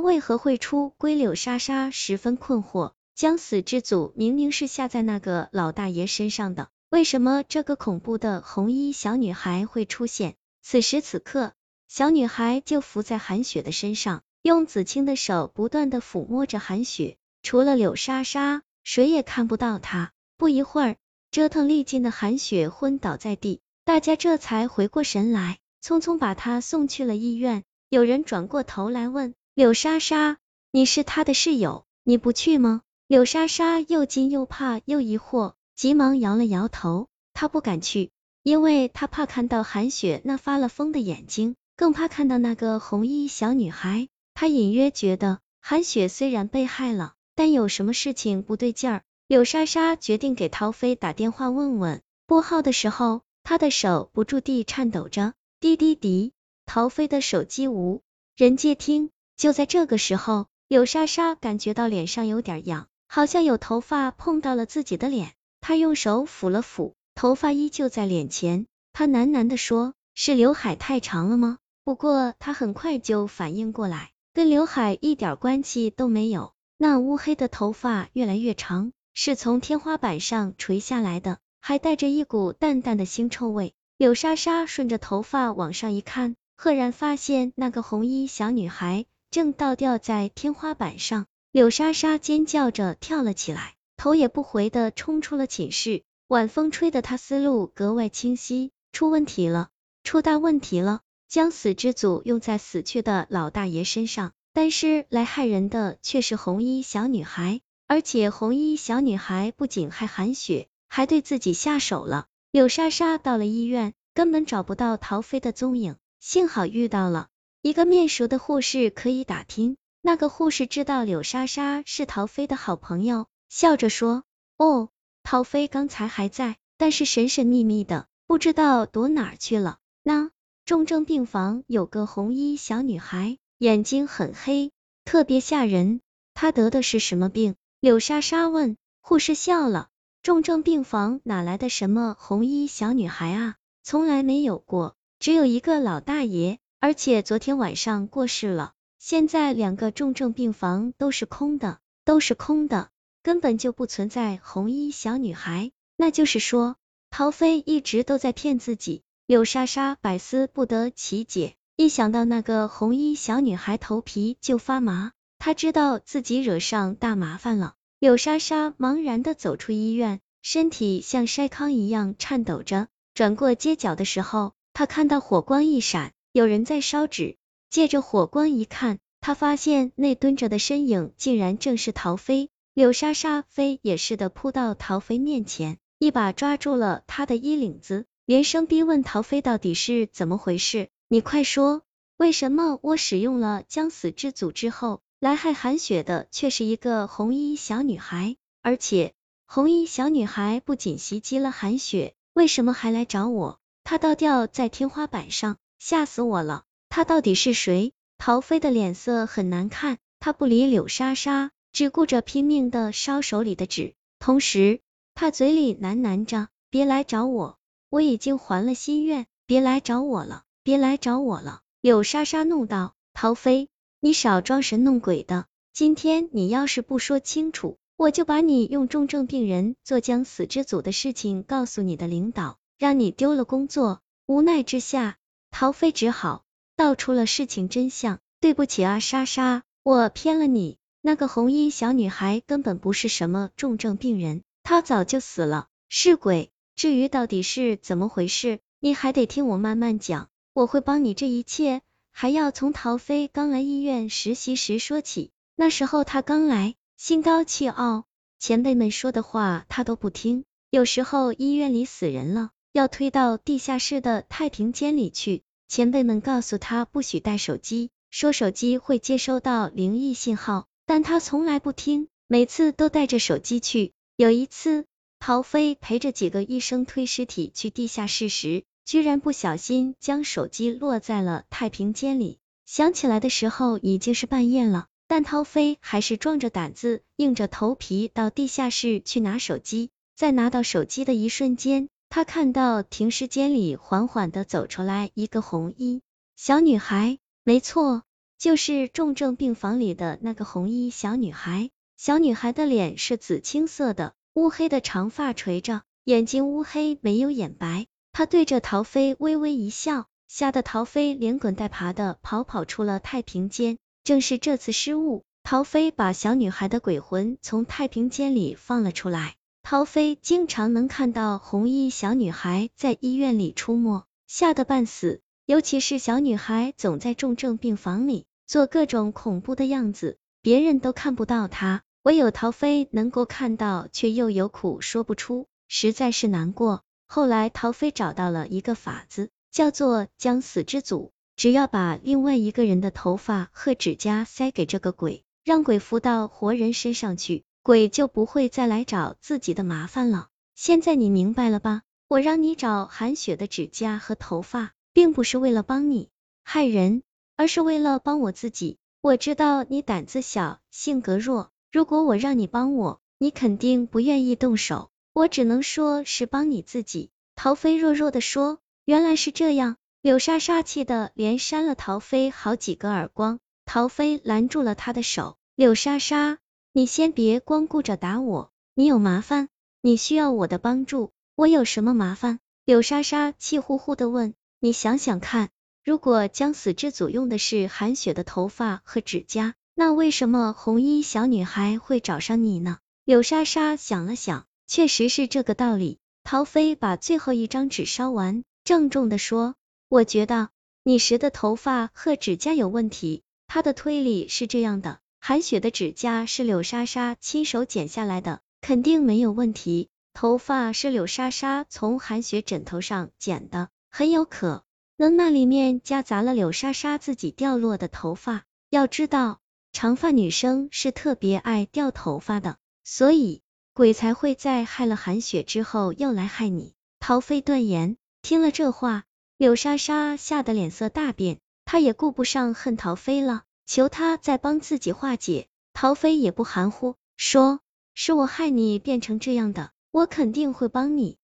为何会出归？柳莎莎十分困惑。将死之组明明是下在那个老大爷身上的，为什么这个恐怖的红衣小女孩会出现？此时此刻，小女孩就伏在韩雪的身上，用子清的手不断的抚摸着韩雪，除了柳莎莎，谁也看不到她。不一会儿，折腾力尽的韩雪昏倒在地，大家这才回过神来，匆匆把她送去了医院。有人转过头来问柳莎莎：“你是他的室友，你不去吗？”柳莎莎又惊又怕又疑惑，急忙摇了摇头，她不敢去，因为她怕看到韩雪那发了疯的眼睛，更怕看到那个红衣小女孩。她隐约觉得韩雪虽然被害了，但有什么事情不对劲儿。柳莎莎决定给陶飞打电话问问。拨号的时候，她的手不住地颤抖着，滴滴滴，陶飞的手机无人接听。就在这个时候，柳莎莎感觉到脸上有点痒。好像有头发碰到了自己的脸，她用手抚了抚，头发依旧在脸前。他喃喃的说：“是刘海太长了吗？”不过他很快就反应过来，跟刘海一点关系都没有。那乌黑的头发越来越长，是从天花板上垂下来的，还带着一股淡淡的腥臭味。柳莎莎顺着头发往上一看，赫然发现那个红衣小女孩正倒吊在天花板上。柳莎莎尖叫着跳了起来，头也不回的冲出了寝室。晚风吹得她思路格外清晰，出问题了，出大问题了！将死之组用在死去的老大爷身上，但是来害人的却是红衣小女孩，而且红衣小女孩不仅害韩雪，还对自己下手了。柳莎莎到了医院，根本找不到陶飞的踪影，幸好遇到了一个面熟的护士，可以打听。那个护士知道柳莎莎是陶飞的好朋友，笑着说：“哦，陶飞刚才还在，但是神神秘秘的，不知道躲哪去了。”那重症病房有个红衣小女孩，眼睛很黑，特别吓人。她得的是什么病？柳莎莎问。护士笑了：“重症病房哪来的什么红衣小女孩啊？从来没有过，只有一个老大爷，而且昨天晚上过世了。”现在两个重症病房都是空的，都是空的，根本就不存在红衣小女孩。那就是说，陶飞一直都在骗自己。柳莎莎百思不得其解，一想到那个红衣小女孩，头皮就发麻。她知道自己惹上大麻烦了。柳莎莎茫然的走出医院，身体像筛糠一样颤抖着。转过街角的时候，她看到火光一闪，有人在烧纸。借着火光一看，他发现那蹲着的身影竟然正是陶飞。柳莎莎飞也似的扑到陶飞面前，一把抓住了他的衣领子，连声逼问陶飞到底是怎么回事？你快说，为什么我使用了将死之组之后，来害韩雪的却是一个红衣小女孩？而且红衣小女孩不仅袭击了韩雪，为什么还来找我？她倒吊在天花板上，吓死我了！他到底是谁？陶飞的脸色很难看，他不理柳莎莎，只顾着拼命的烧手里的纸，同时他嘴里喃喃着：“别来找我，我已经还了心愿，别来找我了，别来找我了。”柳莎莎怒道：“陶飞，你少装神弄鬼的，今天你要是不说清楚，我就把你用重症病人做将死之组的事情告诉你的领导，让你丢了工作。”无奈之下，陶飞只好。道出了事情真相，对不起啊，莎莎，我骗了你。那个红衣小女孩根本不是什么重症病人，她早就死了，是鬼。至于到底是怎么回事，你还得听我慢慢讲。我会帮你这一切，还要从陶飞刚来医院实习时说起。那时候他刚来，心高气傲，前辈们说的话他都不听。有时候医院里死人了，要推到地下室的太平间里去。前辈们告诉他不许带手机，说手机会接收到灵异信号，但他从来不听，每次都带着手机去。有一次，陶飞陪着几个医生推尸体去地下室时，居然不小心将手机落在了太平间里。想起来的时候已经是半夜了，但陶飞还是壮着胆子，硬着头皮到地下室去拿手机。在拿到手机的一瞬间，他看到停尸间里缓缓的走出来一个红衣小女孩，没错，就是重症病房里的那个红衣小女孩。小女孩的脸是紫青色的，乌黑的长发垂着，眼睛乌黑，没有眼白。她对着陶飞微微一笑，吓得陶飞连滚带爬的跑跑出了太平间。正是这次失误，陶飞把小女孩的鬼魂从太平间里放了出来。陶飞经常能看到红衣小女孩在医院里出没，吓得半死。尤其是小女孩总在重症病房里做各种恐怖的样子，别人都看不到她。唯有陶飞能够看到，却又有苦说不出，实在是难过。后来陶飞找到了一个法子，叫做将死之组，只要把另外一个人的头发和指甲塞给这个鬼，让鬼附到活人身上去，鬼就不会再来找自己的麻烦了。现在你明白了吧？我让你找韩雪的指甲和头发，并不是为了帮你害人，而是为了帮我自己。我知道你胆子小，性格弱。如果我让你帮我，你肯定不愿意动手，我只能说是帮你自己。陶飞弱弱的说，原来是这样。柳莎莎气的连扇了陶飞好几个耳光，陶飞拦住了他的手，柳莎莎，你先别光顾着打我，你有麻烦，你需要我的帮助，我有什么麻烦？柳莎莎气呼呼的问，你想想看，如果将死之组用的是韩雪的头发和指甲。那为什么红衣小女孩会找上你呢？柳莎莎想了想，确实是这个道理。陶飞把最后一张纸烧完，郑重的说：“我觉得你时的头发和指甲有问题。”他的推理是这样的：韩雪的指甲是柳莎莎亲手剪下来的，肯定没有问题；头发是柳莎莎从韩雪枕头上剪的，很有可能那里面夹杂了柳莎莎自己掉落的头发。要知道。长发女生是特别爱掉头发的，所以鬼才会在害了韩雪之后又来害你。陶飞断言。听了这话，柳莎莎吓得脸色大变，她也顾不上恨陶飞了，求他再帮自己化解。陶飞也不含糊，说是我害你变成这样的，我肯定会帮你。